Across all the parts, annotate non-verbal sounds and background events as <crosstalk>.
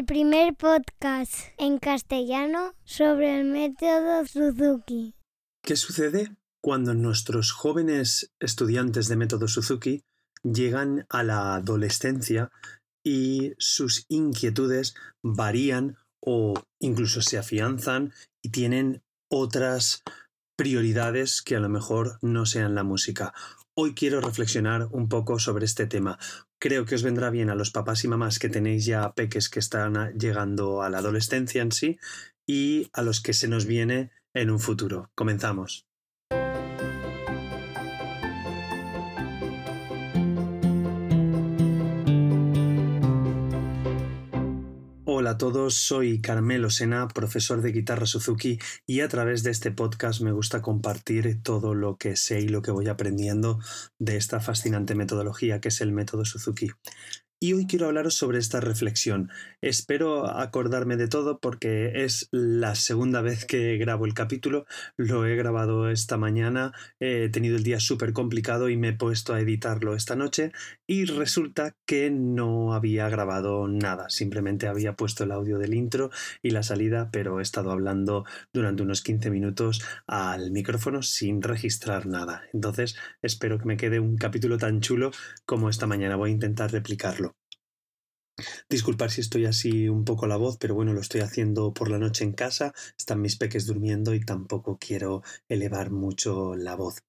el primer podcast en castellano sobre el método Suzuki. ¿Qué sucede cuando nuestros jóvenes estudiantes de método Suzuki llegan a la adolescencia y sus inquietudes varían o incluso se afianzan y tienen otras prioridades que a lo mejor no sean la música. Hoy quiero reflexionar un poco sobre este tema. Creo que os vendrá bien a los papás y mamás que tenéis ya peques que están llegando a la adolescencia en sí y a los que se nos viene en un futuro. Comenzamos. Hola a todos, soy Carmelo Sena, profesor de guitarra Suzuki y a través de este podcast me gusta compartir todo lo que sé y lo que voy aprendiendo de esta fascinante metodología que es el método Suzuki. Y hoy quiero hablaros sobre esta reflexión. Espero acordarme de todo porque es la segunda vez que grabo el capítulo. Lo he grabado esta mañana, he tenido el día súper complicado y me he puesto a editarlo esta noche y resulta que no había grabado nada. Simplemente había puesto el audio del intro y la salida, pero he estado hablando durante unos 15 minutos al micrófono sin registrar nada. Entonces espero que me quede un capítulo tan chulo como esta mañana. Voy a intentar replicarlo. Disculpar si estoy así un poco la voz, pero bueno, lo estoy haciendo por la noche en casa, están mis peques durmiendo y tampoco quiero elevar mucho la voz.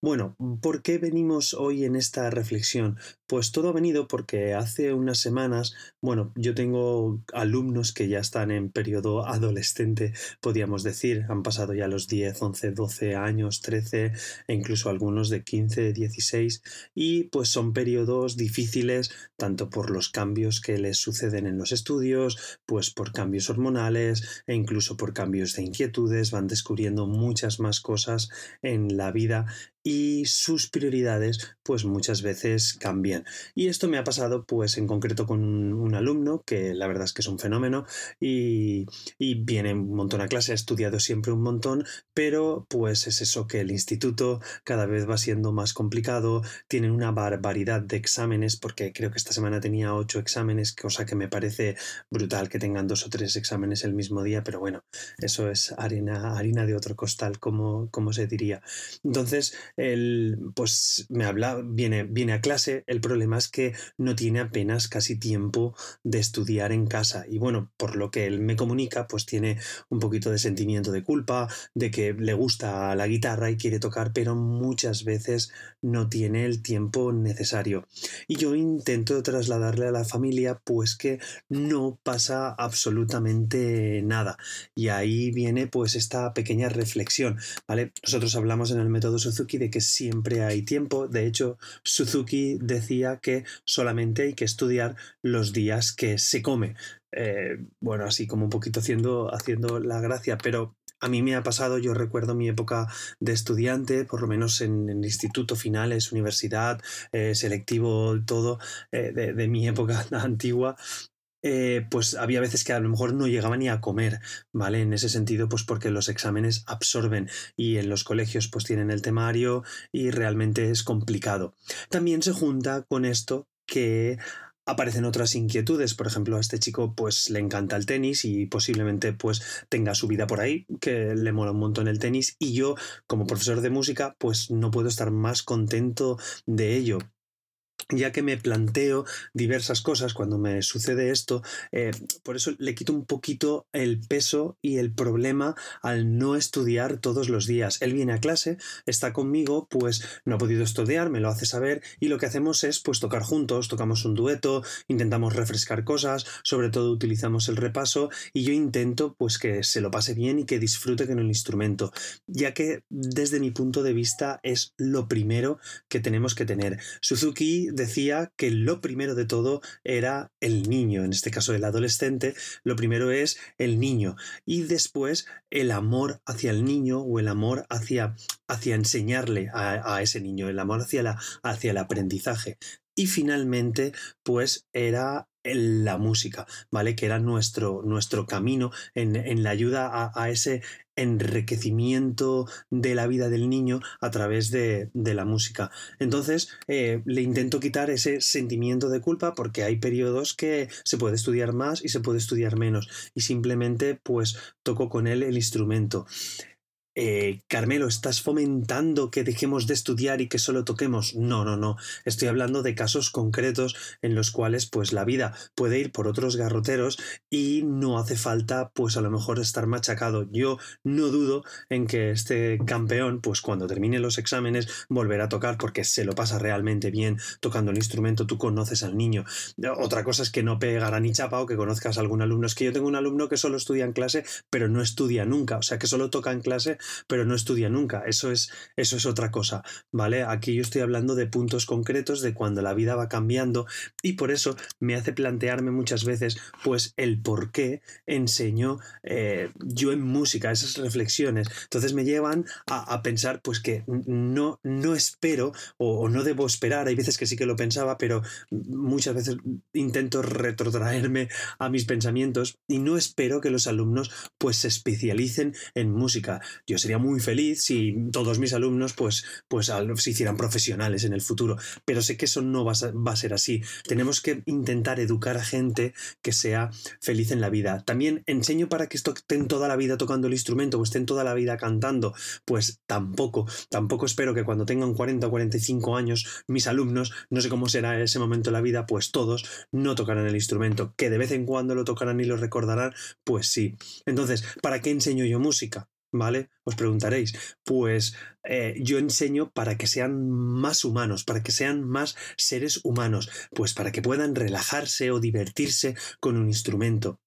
Bueno, ¿por qué venimos hoy en esta reflexión? Pues todo ha venido porque hace unas semanas, bueno, yo tengo alumnos que ya están en periodo adolescente, podríamos decir, han pasado ya los 10, 11, 12 años, 13 e incluso algunos de 15, 16 y pues son periodos difíciles tanto por los cambios que les suceden en los estudios, pues por cambios hormonales e incluso por cambios de inquietudes, van descubriendo muchas más cosas en la vida y sus prioridades pues muchas veces cambian. Y esto me ha pasado pues en concreto con un, alumno que la verdad es que es un fenómeno y, y, viene un montón a clase, ha estudiado siempre un montón, pero pues es eso que el instituto cada vez va siendo más complicado, tienen una barbaridad de exámenes porque creo que esta semana tenía ocho exámenes, cosa que me parece brutal que tengan dos o tres exámenes el mismo día, pero bueno, eso es harina, harina de otro costal, como, como se diría. Entonces, él pues me habla, viene, viene a clase, el problema es que no tiene apenas casi tiempo de estudiar en casa y bueno, por lo que él me comunica, pues tiene un poquito de sentimiento de culpa, de que le gusta la guitarra y quiere tocar, pero muchas veces no tiene el tiempo necesario. Y yo intento trasladarle a la familia pues que no pasa absolutamente nada. Y ahí viene pues esta pequeña reflexión, ¿vale? Nosotros hablamos en el método Suzuki de que siempre hay tiempo. De hecho, Suzuki decía que solamente hay que estudiar los días que se come. Eh, bueno, así como un poquito haciendo, haciendo la gracia, pero a mí me ha pasado, yo recuerdo mi época de estudiante, por lo menos en, el instituto, finales, universidad, eh, selectivo, todo, eh, de, mi época <laughs> antigua, eh, pues había veces que a lo mejor no llegaba ni a comer, ¿vale? En ese sentido, pues porque los exámenes absorben y en los colegios pues tienen el temario y realmente es complicado. También se junta con esto que aparecen otras inquietudes, por ejemplo, a este chico pues le encanta el tenis y posiblemente pues tenga su vida por ahí, que le mola un montón el tenis y yo como profesor de música pues no puedo estar más contento de ello ya que me planteo diversas cosas cuando me sucede esto, eh, por eso le quito un poquito el peso y el problema al no estudiar todos los días. Él viene a clase, está conmigo, pues no ha podido estudiar, me lo hace saber y lo que hacemos es pues tocar juntos, tocamos un dueto, intentamos refrescar cosas, sobre todo utilizamos el repaso y yo intento pues que se lo pase bien y que disfrute con el instrumento, ya que desde mi punto de vista es lo primero que tenemos que tener. Suzuki decía que lo primero de todo era el niño, en este caso el adolescente, lo primero es el niño y después el amor hacia el niño o el amor hacia, hacia enseñarle a, ese niño, el amor hacia, la, hacia el aprendizaje. Y finalmente, pues era la música, ¿vale? Que era nuestro, nuestro camino en, la ayuda a, ese enriquecimiento de la vida del niño a través de, la música. Entonces, eh, le intento quitar ese sentimiento de culpa porque hay periodos que se puede estudiar más y se puede estudiar menos y simplemente pues toco con él el instrumento. Eh, Carmelo, ¿estás fomentando que dejemos de estudiar y que solo toquemos? No, no, no. Estoy hablando de casos concretos en los cuales pues la vida puede ir por otros garroteros y no hace falta pues a lo mejor estar machacado. Yo no dudo en que este campeón pues cuando termine los exámenes volverá a tocar porque se lo pasa realmente bien tocando el instrumento, tú conoces al niño. Otra cosa es que no pegará ni chapa o que conozcas a algún alumno. Es que yo tengo un alumno que solo estudia en clase pero no estudia nunca, o sea que solo toca en clase pero no estudia nunca. Eso es, eso es otra cosa, ¿vale? Aquí yo estoy hablando de puntos concretos de cuando la vida va cambiando y por eso me hace plantearme muchas veces, pues, el por qué enseño eh, yo en música, esas reflexiones. Entonces me llevan a, pensar, pues, que no, no espero o, no debo esperar. Hay veces que sí que lo pensaba, pero muchas veces intento retrotraerme a mis pensamientos y no espero que los alumnos, pues, se especialicen en música. Sería muy feliz si todos mis alumnos pues, pues se hicieran profesionales en el futuro, pero sé que eso no va a, ser así. Tenemos que intentar educar a gente que sea feliz en la vida. También enseño para que estén toda la vida tocando el instrumento o estén toda la vida cantando, pues tampoco, tampoco espero que cuando tengan 40 o 45 años mis alumnos, no sé cómo será ese momento en la vida, pues todos no tocarán el instrumento, que de vez en cuando lo tocarán y lo recordarán, pues sí. Entonces, ¿para qué enseño yo música? ¿Vale? Os preguntaréis. Pues eh, yo enseño para que sean más humanos, para que sean más seres humanos, pues para que puedan relajarse o divertirse con un instrumento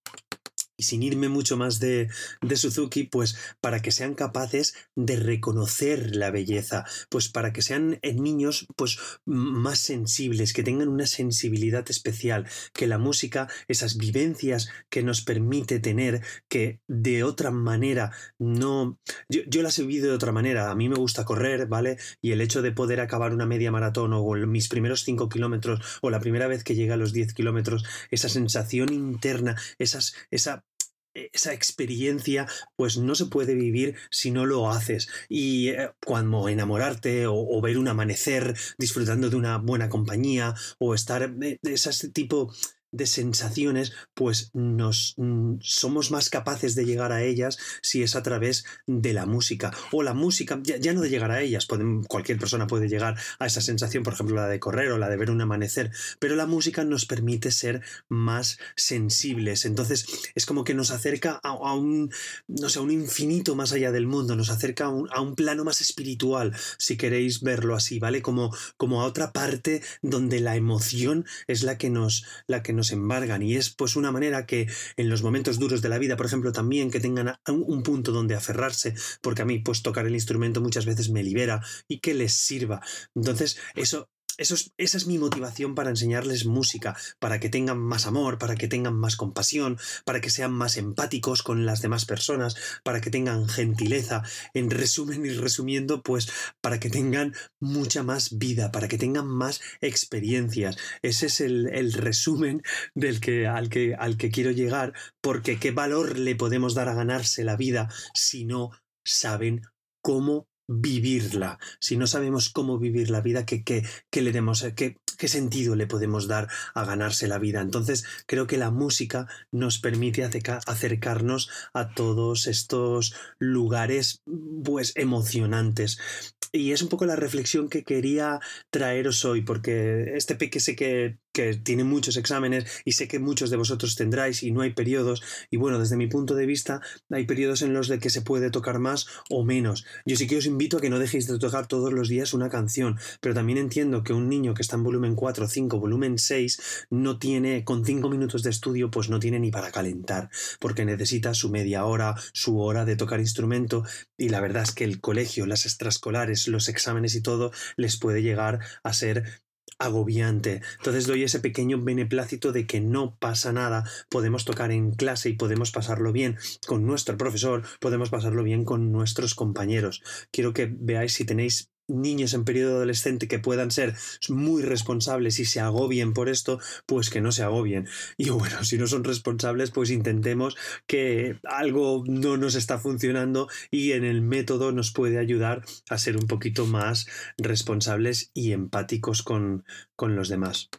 y sin irme mucho más de, Suzuki, pues para que sean capaces de reconocer la belleza, pues para que sean eh, niños pues más sensibles, que tengan una sensibilidad especial, que la música, esas vivencias que nos permite tener, que de otra manera no... Yo, yo las he vivido de otra manera, a mí me gusta correr, ¿vale? Y el hecho de poder acabar una media maratón o mis primeros 5 kilómetros o la primera vez que llegué a los 10 kilómetros, esa sensación interna, esas, esa esa experiencia pues no se puede vivir si no lo haces. Y eh, cuando enamorarte o, ver un amanecer disfrutando de una buena compañía o estar de ese tipo de sensaciones, pues nos mm, somos más capaces de llegar a ellas si es a través de la música. O la música, ya, no de llegar a ellas, cualquier persona puede llegar a esa sensación, por ejemplo, la de correr o la de ver un amanecer, pero la música nos permite ser más sensibles. Entonces, es como que nos acerca a, un, no sé, un infinito más allá del mundo, nos acerca a un, plano más espiritual, si queréis verlo así, ¿vale? Como, como a otra parte donde la emoción es la que nos, la que nos nos embargan y es pues una manera que en los momentos duros de la vida, por ejemplo, también que tengan un punto donde aferrarse, porque a mí pues tocar el instrumento muchas veces me libera y que les sirva. Entonces, eso esa es mi motivación para enseñarles música, para que tengan más amor, para que tengan más compasión, para que sean más empáticos con las demás personas, para que tengan gentileza. En resumen y resumiendo, pues para que tengan mucha más vida, para que tengan más experiencias. Ese es el, resumen del que, al, que, al que quiero llegar, porque qué valor le podemos dar a ganarse la vida si no saben cómo vivirla. Si no sabemos cómo vivir la vida, ¿qué, qué, le demos, qué, qué sentido le podemos dar a ganarse la vida? Entonces, creo que la música nos permite acercarnos a todos estos lugares, pues, emocionantes. Y es un poco la reflexión que quería traeros hoy, porque este peque sé que que tiene muchos exámenes y sé que muchos de vosotros tendráis y no hay periodos y bueno, desde mi punto de vista hay periodos en los de que se puede tocar más o menos. Yo sí que os invito a que no dejéis de tocar todos los días una canción, pero también entiendo que un niño que está en volumen 4, 5, volumen 6 no tiene con 5 minutos de estudio pues no tiene ni para calentar, porque necesita su media hora, su hora de tocar instrumento y la verdad es que el colegio, las extraescolares, los exámenes y todo les puede llegar a ser agobiante. Entonces doy ese pequeño beneplácito de que no pasa nada, podemos tocar en clase y podemos pasarlo bien con nuestro profesor, podemos pasarlo bien con nuestros compañeros. Quiero que veáis si tenéis niños en periodo adolescente que puedan ser muy responsables y se agobien por esto, pues que no se agobien. Y bueno, si no son responsables, pues intentemos que algo no nos está funcionando y en el método nos puede ayudar a ser un poquito más responsables y empáticos con, con los demás.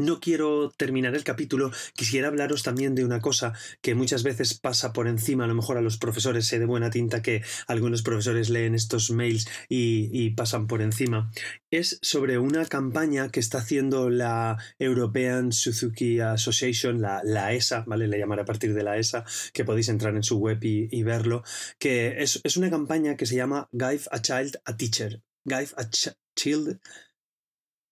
No quiero terminar el capítulo, quisiera hablaros también de una cosa que muchas veces pasa por encima, a lo mejor a los profesores, sé de buena tinta que algunos profesores leen estos mails y, pasan por encima. Es sobre una campaña que está haciendo la European Suzuki Association, la, ESA, ¿vale? Le llamaré a partir de la ESA, que podéis entrar en su web y, verlo, que es, es, una campaña que se llama Give a Child a Teacher. Give a Child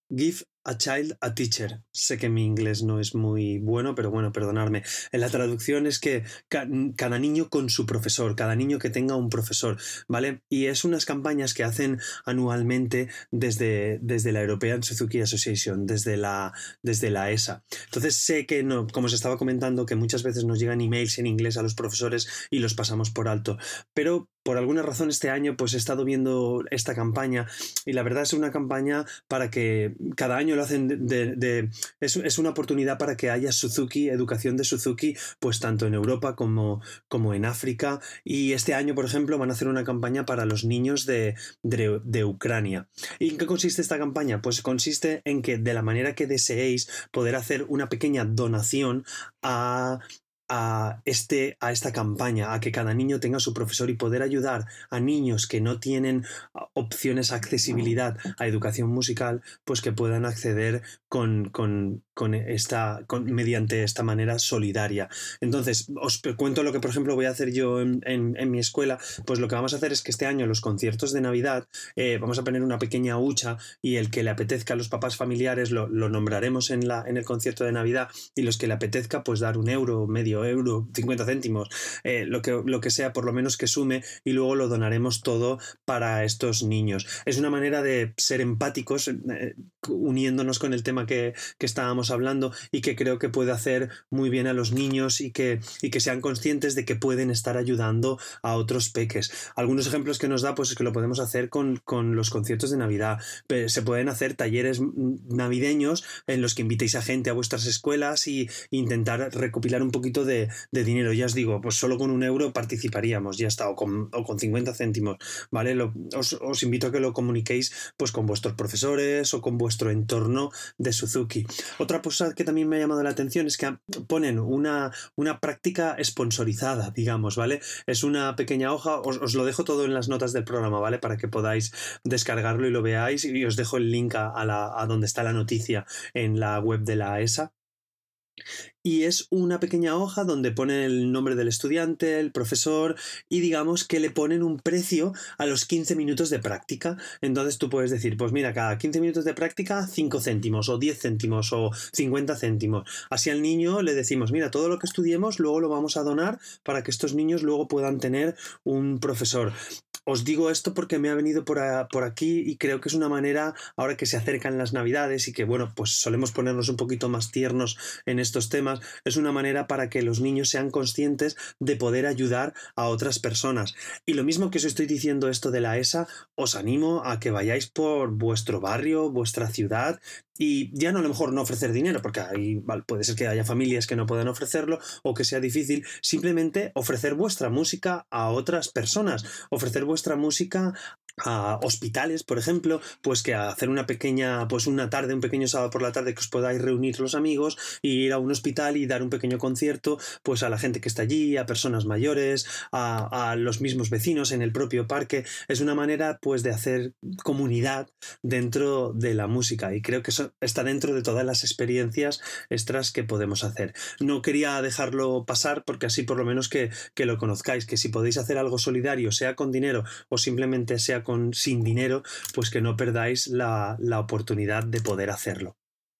Give a child a teacher. Sé que mi inglés no es muy bueno, pero bueno, perdonadme. En la traducción es que cada niño con su profesor, cada niño que tenga un profesor, ¿vale? Y es unas campañas que hacen anualmente desde, desde la European Suzuki Association, desde la, desde la ESA. Entonces sé que, no, como os estaba comentando, que muchas veces nos llegan emails en inglés a los profesores y los pasamos por alto. Pero por alguna razón este año pues he estado viendo esta campaña y la verdad es una campaña para que cada año lo hacen de, es, una oportunidad para que haya Suzuki, educación de Suzuki, pues tanto en Europa como, como en África y este año por ejemplo van a hacer una campaña para los niños de, de Ucrania. ¿Y en qué consiste esta campaña? Pues consiste en que de la manera que deseéis poder hacer una pequeña donación a a, este, a esta campaña, a que cada niño tenga su profesor y poder ayudar a niños que no tienen opciones, accesibilidad a educación musical, pues que puedan acceder con, con, con esta, con, mediante esta manera solidaria. Entonces, os cuento lo que, por ejemplo, voy a hacer yo en, en, mi escuela. Pues lo que vamos a hacer es que este año los conciertos de Navidad eh, vamos a poner una pequeña hucha y el que le apetezca a los papás familiares lo, lo nombraremos en, la, en el concierto de Navidad y los que le apetezca pues dar un euro, medio euro, 50 céntimos, eh, lo, que, lo que sea, por lo menos que sume, y luego lo donaremos todo para estos niños. Es una manera de ser empáticos, eh, uniéndonos con el tema que, estábamos hablando y que creo que puede hacer muy bien a los niños y que, y que sean conscientes de que pueden estar ayudando a otros peques. Algunos ejemplos que nos da, pues es que lo podemos hacer con, con los conciertos de Navidad. Se pueden hacer talleres navideños en los que invitéis a gente a vuestras escuelas y intentar recopilar un poquito de de, dinero. Ya os digo, pues solo con un euro participaríamos, ya está, o con, o con 50 céntimos, ¿vale? os, invito a que lo comuniquéis pues con vuestros profesores o con vuestro entorno de Suzuki. Otra cosa que también me ha llamado la atención es que ponen una, una práctica sponsorizada, digamos, ¿vale? Es una pequeña hoja, os, lo dejo todo en las notas del programa, ¿vale? Para que podáis descargarlo y lo veáis y os dejo el link a, la, a donde está la noticia en la web de la ESA y es una pequeña hoja donde pone el nombre del estudiante, el profesor y digamos que le ponen un precio a los 15 minutos de práctica. Entonces tú puedes decir, pues mira, cada 15 minutos de práctica 5 céntimos o 10 céntimos o 50 céntimos. Así al niño le decimos, mira, todo lo que estudiemos luego lo vamos a donar para que estos niños luego puedan tener un profesor. Os digo esto porque me ha venido por, por, aquí y creo que es una manera, ahora que se acercan las navidades y que, bueno, pues solemos ponernos un poquito más tiernos en estos temas, es una manera para que los niños sean conscientes de poder ayudar a otras personas. Y lo mismo que os estoy diciendo esto de la ESA, os animo a que vayáis por vuestro barrio, vuestra ciudad y ya no a lo mejor no ofrecer dinero, porque ahí puede ser que haya familias que no puedan ofrecerlo o que sea difícil, simplemente ofrecer vuestra música a otras personas, ofrecer vuestra música a hospitales, por ejemplo, pues que hacer una pequeña, pues una tarde, un pequeño sábado por la tarde que os podáis reunir los amigos y ir a un hospital y dar un pequeño concierto, pues a la gente que está allí, a personas mayores, a, los mismos vecinos en el propio parque. Es una manera, pues, de hacer comunidad dentro de la música y creo que eso está dentro de todas las experiencias extras que podemos hacer. No quería dejarlo pasar porque así por lo menos que, que lo conozcáis, que si podéis hacer algo solidario, sea con dinero o simplemente sea con sin dinero, pues que no perdáis la, la oportunidad de poder hacerlo.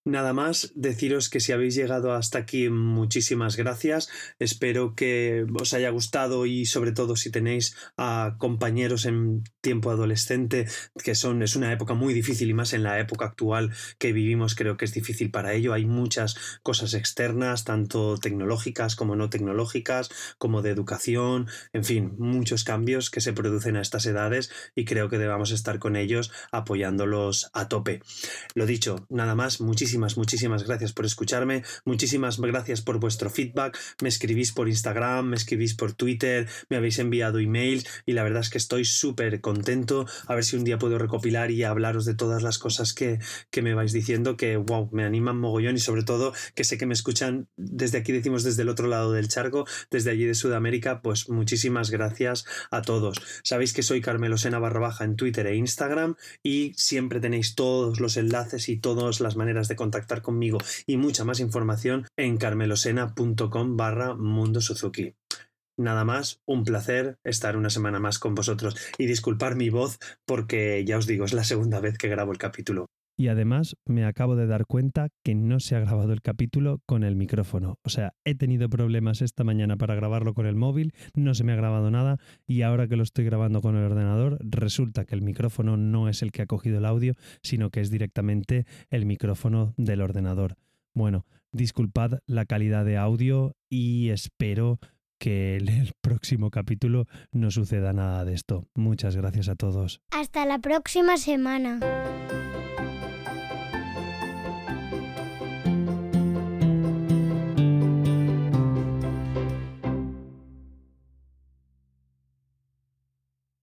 Nada más, deciros que si habéis llegado hasta aquí, muchísimas gracias. Espero que os haya gustado y sobre todo si tenéis a compañeros en tiempo adolescente, que son, es una época muy difícil y más en la época actual que vivimos, creo que es difícil para ello. Hay muchas cosas externas, tanto tecnológicas como no tecnológicas, como de educación, en fin, muchos cambios que se producen a estas edades y creo que debamos estar con ellos apoyándolos a tope. Lo dicho, nada más, muchísimas gracias por escucharme, muchísimas gracias por vuestro feedback, me escribís por Instagram, me escribís por Twitter, me habéis enviado emails y la verdad es que estoy súper contento, a ver si un día puedo recopilar y hablaros de todas las cosas que, que me vais diciendo, que wow, me animan mogollón y sobre todo que sé que me escuchan. Desde aquí, decimos desde el otro lado del charco, desde allí de Sudamérica, pues muchísimas gracias a todos. Sabéis que soy Carmelo Sena barra baja en Twitter e Instagram y siempre tenéis todos los enlaces y todas las maneras de contactar conmigo y mucha más información en carmelosena.com barra Mundo Suzuki. Nada más, un placer estar una semana más con vosotros y disculpar mi voz porque ya os digo, es la segunda vez que grabo el capítulo. Y además me acabo de dar cuenta que no se ha grabado el capítulo con el micrófono. O sea, he tenido problemas esta mañana para grabarlo con el móvil, no se me ha grabado nada y ahora que lo estoy grabando con el ordenador resulta que el micrófono no es el que ha cogido el audio, sino que es directamente el micrófono del ordenador. Bueno, disculpad la calidad de audio y espero que en el <laughs> próximo capítulo no suceda nada de esto. Muchas gracias a todos. Hasta la próxima semana.